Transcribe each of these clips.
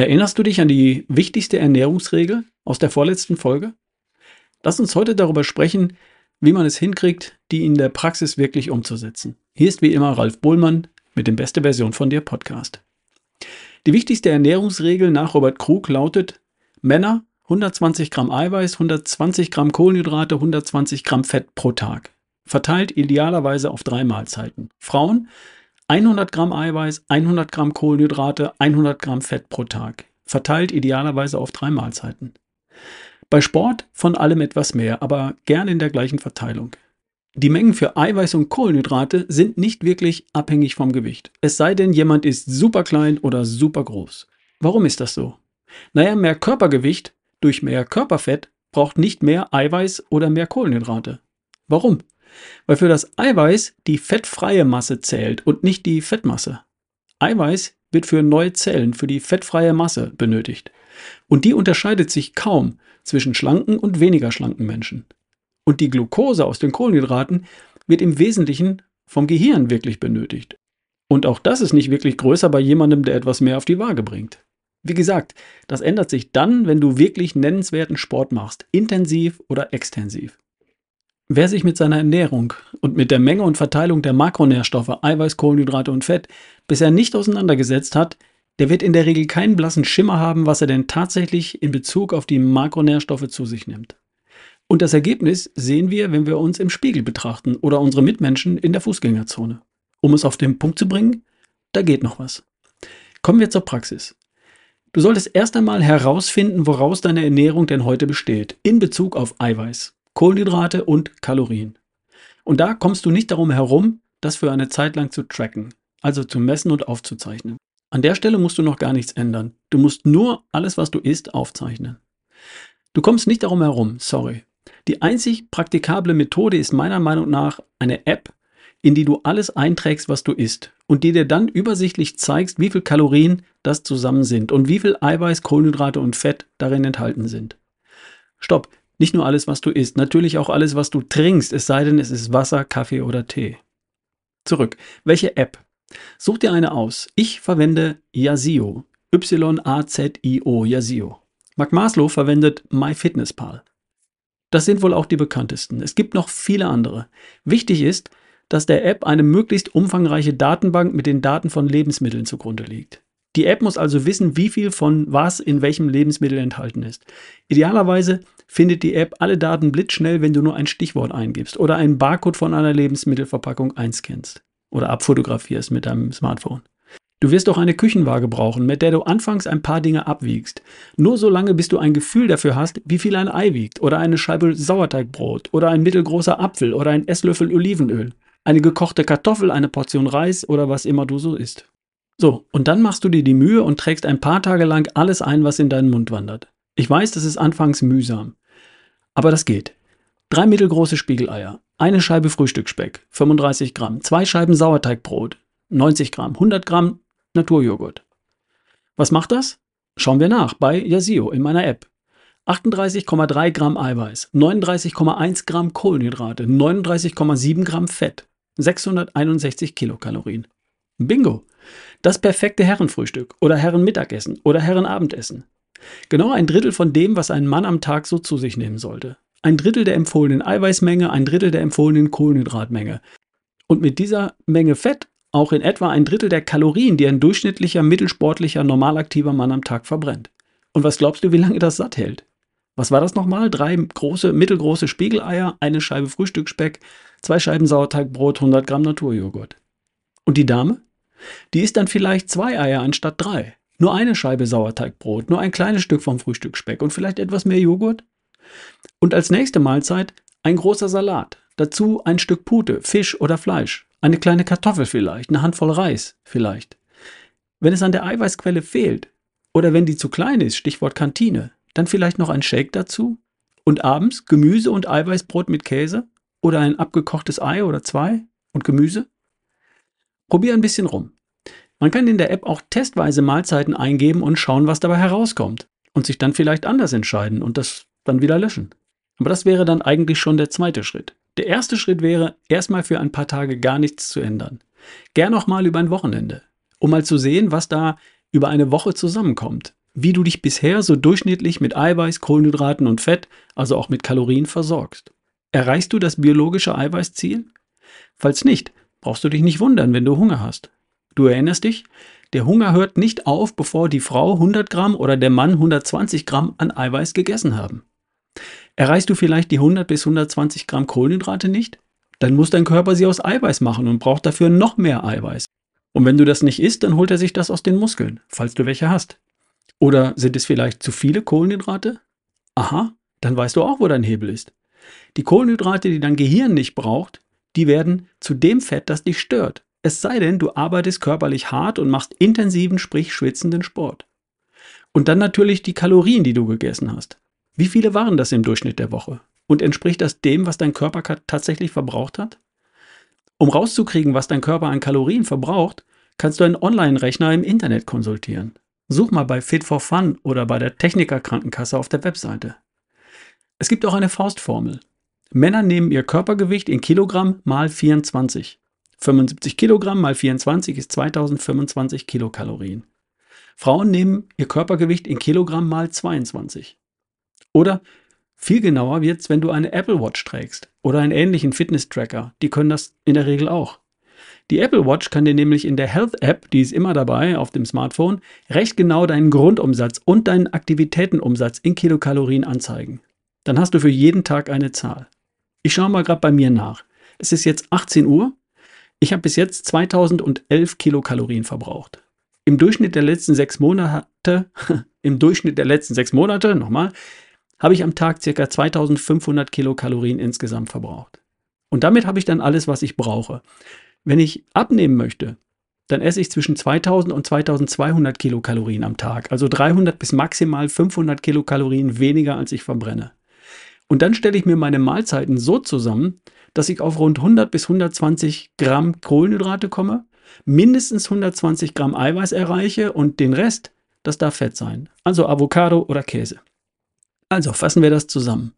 Erinnerst du dich an die wichtigste Ernährungsregel aus der vorletzten Folge? Lass uns heute darüber sprechen, wie man es hinkriegt, die in der Praxis wirklich umzusetzen. Hier ist wie immer Ralf Bohlmann mit dem Beste Version von dir Podcast. Die wichtigste Ernährungsregel nach Robert Krug lautet, Männer 120 Gramm Eiweiß, 120 Gramm Kohlenhydrate, 120 Gramm Fett pro Tag. Verteilt idealerweise auf drei Mahlzeiten. Frauen 100 Gramm Eiweiß, 100 Gramm Kohlenhydrate, 100 Gramm Fett pro Tag. Verteilt idealerweise auf drei Mahlzeiten. Bei Sport von allem etwas mehr, aber gern in der gleichen Verteilung. Die Mengen für Eiweiß und Kohlenhydrate sind nicht wirklich abhängig vom Gewicht. Es sei denn, jemand ist super klein oder super groß. Warum ist das so? Naja, mehr Körpergewicht durch mehr Körperfett braucht nicht mehr Eiweiß oder mehr Kohlenhydrate. Warum? Weil für das Eiweiß die fettfreie Masse zählt und nicht die Fettmasse. Eiweiß wird für neue Zellen, für die fettfreie Masse benötigt. Und die unterscheidet sich kaum zwischen schlanken und weniger schlanken Menschen. Und die Glucose aus den Kohlenhydraten wird im Wesentlichen vom Gehirn wirklich benötigt. Und auch das ist nicht wirklich größer bei jemandem, der etwas mehr auf die Waage bringt. Wie gesagt, das ändert sich dann, wenn du wirklich nennenswerten Sport machst, intensiv oder extensiv. Wer sich mit seiner Ernährung und mit der Menge und Verteilung der Makronährstoffe Eiweiß, Kohlenhydrate und Fett bisher nicht auseinandergesetzt hat, der wird in der Regel keinen blassen Schimmer haben, was er denn tatsächlich in Bezug auf die Makronährstoffe zu sich nimmt. Und das Ergebnis sehen wir, wenn wir uns im Spiegel betrachten oder unsere Mitmenschen in der Fußgängerzone. Um es auf den Punkt zu bringen, da geht noch was. Kommen wir zur Praxis. Du solltest erst einmal herausfinden, woraus deine Ernährung denn heute besteht, in Bezug auf Eiweiß. Kohlenhydrate und Kalorien. Und da kommst du nicht darum herum, das für eine Zeit lang zu tracken, also zu messen und aufzuzeichnen. An der Stelle musst du noch gar nichts ändern. Du musst nur alles, was du isst, aufzeichnen. Du kommst nicht darum herum, sorry. Die einzig praktikable Methode ist meiner Meinung nach eine App, in die du alles einträgst, was du isst und die dir dann übersichtlich zeigst, wie viel Kalorien das zusammen sind und wie viel Eiweiß, Kohlenhydrate und Fett darin enthalten sind. Stopp, nicht nur alles, was du isst, natürlich auch alles, was du trinkst, es sei denn, es ist Wasser, Kaffee oder Tee. Zurück. Welche App? Such dir eine aus. Ich verwende Yazio. Y-A-Z-I-O, Yazio. Mark Maslow verwendet MyFitnessPal. Das sind wohl auch die bekanntesten. Es gibt noch viele andere. Wichtig ist, dass der App eine möglichst umfangreiche Datenbank mit den Daten von Lebensmitteln zugrunde liegt. Die App muss also wissen, wie viel von was in welchem Lebensmittel enthalten ist. Idealerweise findet die App alle Daten blitzschnell, wenn du nur ein Stichwort eingibst oder einen Barcode von einer Lebensmittelverpackung einscannst oder abfotografierst mit deinem Smartphone. Du wirst auch eine Küchenwaage brauchen, mit der du anfangs ein paar Dinge abwiegst. Nur so lange, bis du ein Gefühl dafür hast, wie viel ein Ei wiegt oder eine Scheibe Sauerteigbrot oder ein mittelgroßer Apfel oder ein Esslöffel Olivenöl, eine gekochte Kartoffel, eine Portion Reis oder was immer du so isst. So, und dann machst du dir die Mühe und trägst ein paar Tage lang alles ein, was in deinen Mund wandert. Ich weiß, das ist anfangs mühsam. Aber das geht. Drei mittelgroße Spiegeleier, eine Scheibe Frühstücksspeck, 35 Gramm, zwei Scheiben Sauerteigbrot, 90 Gramm, 100 Gramm Naturjoghurt. Was macht das? Schauen wir nach bei Yazio in meiner App. 38,3 Gramm Eiweiß, 39,1 Gramm Kohlenhydrate, 39,7 Gramm Fett, 661 Kilokalorien. Bingo! Das perfekte Herrenfrühstück oder Herrenmittagessen oder Herrenabendessen. Genau ein Drittel von dem, was ein Mann am Tag so zu sich nehmen sollte. Ein Drittel der empfohlenen Eiweißmenge, ein Drittel der empfohlenen Kohlenhydratmenge. Und mit dieser Menge Fett auch in etwa ein Drittel der Kalorien, die ein durchschnittlicher, mittelsportlicher, normalaktiver Mann am Tag verbrennt. Und was glaubst du, wie lange das satt hält? Was war das nochmal? Drei große, mittelgroße Spiegeleier, eine Scheibe Frühstücksspeck, zwei Scheiben Sauerteigbrot, 100 Gramm Naturjoghurt. Und die Dame? Die isst dann vielleicht zwei Eier anstatt drei. Nur eine Scheibe Sauerteigbrot, nur ein kleines Stück vom Frühstückspeck und vielleicht etwas mehr Joghurt. Und als nächste Mahlzeit ein großer Salat. Dazu ein Stück Pute, Fisch oder Fleisch. Eine kleine Kartoffel vielleicht, eine Handvoll Reis vielleicht. Wenn es an der Eiweißquelle fehlt oder wenn die zu klein ist, Stichwort Kantine, dann vielleicht noch ein Shake dazu und abends Gemüse und Eiweißbrot mit Käse oder ein abgekochtes Ei oder zwei und Gemüse. Probier ein bisschen rum. Man kann in der App auch testweise Mahlzeiten eingeben und schauen, was dabei herauskommt. Und sich dann vielleicht anders entscheiden und das dann wieder löschen. Aber das wäre dann eigentlich schon der zweite Schritt. Der erste Schritt wäre, erstmal für ein paar Tage gar nichts zu ändern. Gern auch mal über ein Wochenende, um mal zu sehen, was da über eine Woche zusammenkommt. wie du dich bisher so durchschnittlich mit Eiweiß, Kohlenhydraten und Fett, also auch mit Kalorien versorgst. Erreichst du das biologische Eiweißziel? Falls nicht, brauchst du dich nicht wundern, wenn du Hunger hast. Du erinnerst dich? Der Hunger hört nicht auf, bevor die Frau 100 Gramm oder der Mann 120 Gramm an Eiweiß gegessen haben. Erreichst du vielleicht die 100 bis 120 Gramm Kohlenhydrate nicht? Dann muss dein Körper sie aus Eiweiß machen und braucht dafür noch mehr Eiweiß. Und wenn du das nicht isst, dann holt er sich das aus den Muskeln, falls du welche hast. Oder sind es vielleicht zu viele Kohlenhydrate? Aha, dann weißt du auch, wo dein Hebel ist. Die Kohlenhydrate, die dein Gehirn nicht braucht, die werden zu dem Fett, das dich stört. Es sei denn, du arbeitest körperlich hart und machst intensiven, sprich schwitzenden Sport. Und dann natürlich die Kalorien, die du gegessen hast. Wie viele waren das im Durchschnitt der Woche? Und entspricht das dem, was dein Körper tatsächlich verbraucht hat? Um rauszukriegen, was dein Körper an Kalorien verbraucht, kannst du einen Online-Rechner im Internet konsultieren. Such mal bei Fit for Fun oder bei der Techniker Krankenkasse auf der Webseite. Es gibt auch eine Faustformel. Männer nehmen ihr Körpergewicht in Kilogramm mal 24. 75 Kilogramm mal 24 ist 2025 Kilokalorien. Frauen nehmen ihr Körpergewicht in Kilogramm mal 22. Oder viel genauer wird's, wenn du eine Apple Watch trägst oder einen ähnlichen Fitness-Tracker. Die können das in der Regel auch. Die Apple Watch kann dir nämlich in der Health App, die ist immer dabei auf dem Smartphone, recht genau deinen Grundumsatz und deinen Aktivitätenumsatz in Kilokalorien anzeigen. Dann hast du für jeden Tag eine Zahl. Ich schaue mal gerade bei mir nach. Es ist jetzt 18 Uhr. Ich habe bis jetzt 2011 Kilokalorien verbraucht. Im Durchschnitt der letzten sechs Monate, im Durchschnitt der letzten sechs Monate, nochmal, habe ich am Tag ca. 2500 Kilokalorien insgesamt verbraucht. Und damit habe ich dann alles, was ich brauche. Wenn ich abnehmen möchte, dann esse ich zwischen 2000 und 2200 Kilokalorien am Tag, also 300 bis maximal 500 Kilokalorien weniger, als ich verbrenne. Und dann stelle ich mir meine Mahlzeiten so zusammen, dass ich auf rund 100 bis 120 Gramm Kohlenhydrate komme, mindestens 120 Gramm Eiweiß erreiche und den Rest, das darf Fett sein, also Avocado oder Käse. Also fassen wir das zusammen.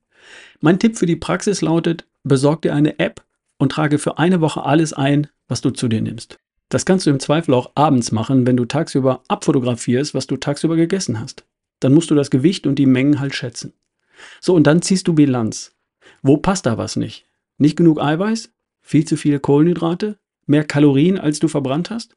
Mein Tipp für die Praxis lautet, besorg dir eine App und trage für eine Woche alles ein, was du zu dir nimmst. Das kannst du im Zweifel auch abends machen, wenn du tagsüber abfotografierst, was du tagsüber gegessen hast. Dann musst du das Gewicht und die Mengen halt schätzen. So, und dann ziehst du Bilanz. Wo passt da was nicht? Nicht genug Eiweiß? Viel zu viele Kohlenhydrate? Mehr Kalorien, als du verbrannt hast?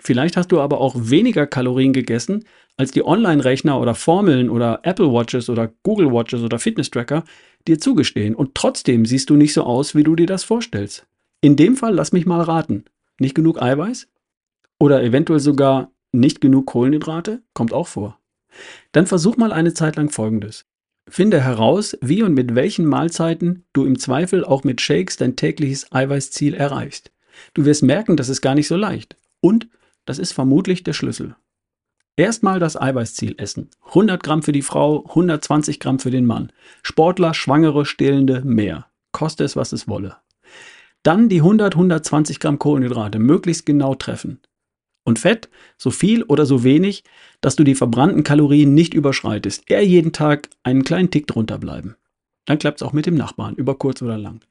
Vielleicht hast du aber auch weniger Kalorien gegessen, als die Online-Rechner oder Formeln oder Apple Watches oder Google Watches oder Fitness-Tracker dir zugestehen. Und trotzdem siehst du nicht so aus, wie du dir das vorstellst. In dem Fall lass mich mal raten. Nicht genug Eiweiß? Oder eventuell sogar nicht genug Kohlenhydrate? Kommt auch vor. Dann versuch mal eine Zeit lang Folgendes. Finde heraus, wie und mit welchen Mahlzeiten du im Zweifel auch mit Shakes dein tägliches Eiweißziel erreichst. Du wirst merken, das ist gar nicht so leicht. Und das ist vermutlich der Schlüssel. Erstmal das Eiweißziel essen. 100 Gramm für die Frau, 120 Gramm für den Mann. Sportler, Schwangere, Stillende, mehr. Koste es, was es wolle. Dann die 100, 120 Gramm Kohlenhydrate möglichst genau treffen. Und Fett, so viel oder so wenig, dass du die verbrannten Kalorien nicht überschreitest. Eher jeden Tag einen kleinen Tick drunter bleiben. Dann klappt es auch mit dem Nachbarn, über kurz oder lang.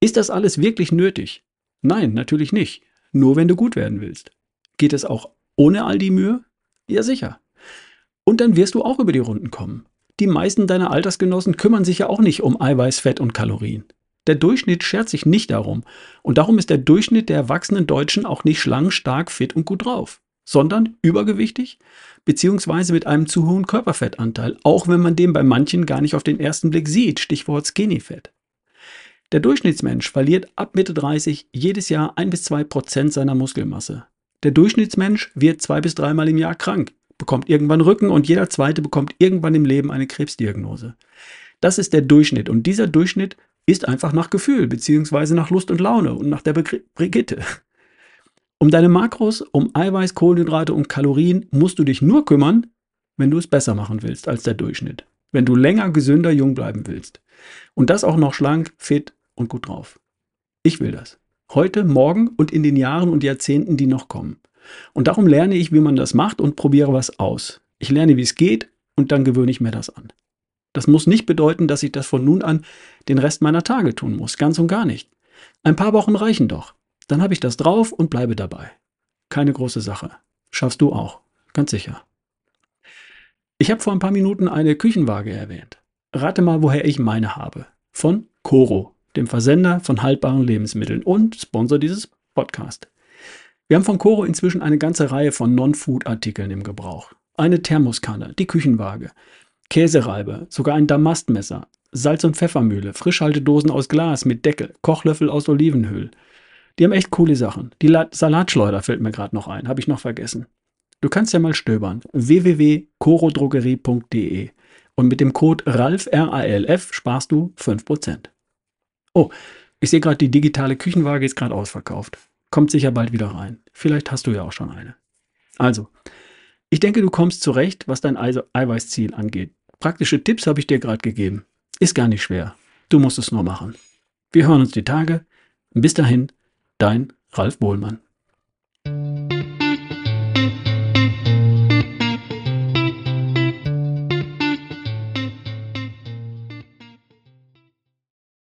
Ist das alles wirklich nötig? Nein, natürlich nicht. Nur wenn du gut werden willst. Geht es auch ohne all die Mühe? Ja, sicher. Und dann wirst du auch über die Runden kommen. Die meisten deiner Altersgenossen kümmern sich ja auch nicht um Eiweiß, Fett und Kalorien. Der Durchschnitt schert sich nicht darum. Und darum ist der Durchschnitt der erwachsenen Deutschen auch nicht schlank, stark, fit und gut drauf, sondern übergewichtig beziehungsweise mit einem zu hohen Körperfettanteil, auch wenn man den bei manchen gar nicht auf den ersten Blick sieht, Stichwort Skinny-Fett. Der Durchschnittsmensch verliert ab Mitte 30 jedes Jahr ein bis zwei Prozent seiner Muskelmasse. Der Durchschnittsmensch wird zwei bis dreimal im Jahr krank, bekommt irgendwann Rücken und jeder zweite bekommt irgendwann im Leben eine Krebsdiagnose. Das ist der Durchschnitt und dieser Durchschnitt ist einfach nach Gefühl, beziehungsweise nach Lust und Laune und nach der Brigitte. Um deine Makros, um Eiweiß, Kohlenhydrate und Kalorien musst du dich nur kümmern, wenn du es besser machen willst als der Durchschnitt. Wenn du länger gesünder jung bleiben willst. Und das auch noch schlank, fit und gut drauf. Ich will das. Heute, morgen und in den Jahren und Jahrzehnten, die noch kommen. Und darum lerne ich, wie man das macht und probiere was aus. Ich lerne, wie es geht und dann gewöhne ich mir das an. Das muss nicht bedeuten, dass ich das von nun an den Rest meiner Tage tun muss. Ganz und gar nicht. Ein paar Wochen reichen doch. Dann habe ich das drauf und bleibe dabei. Keine große Sache. Schaffst du auch. Ganz sicher. Ich habe vor ein paar Minuten eine Küchenwaage erwähnt. Rate mal, woher ich meine habe. Von Coro, dem Versender von haltbaren Lebensmitteln und Sponsor dieses Podcasts. Wir haben von Coro inzwischen eine ganze Reihe von Non-Food-Artikeln im Gebrauch. Eine Thermoskanne, die Küchenwaage, Käsereibe, sogar ein Damastmesser, Salz- und Pfeffermühle, Frischhaltedosen aus Glas mit Deckel, Kochlöffel aus Olivenöl. Die haben echt coole Sachen. Die La Salatschleuder fällt mir gerade noch ein, habe ich noch vergessen. Du kannst ja mal stöbern. www.corodrogerie.de und mit dem Code RALF, R-A-L-F, sparst du 5%. Oh, ich sehe gerade, die digitale Küchenwaage ist gerade ausverkauft. Kommt sicher bald wieder rein. Vielleicht hast du ja auch schon eine. Also, ich denke, du kommst zurecht, was dein Eiweißziel angeht. Praktische Tipps habe ich dir gerade gegeben. Ist gar nicht schwer. Du musst es nur machen. Wir hören uns die Tage. Bis dahin, dein Ralf Bohlmann.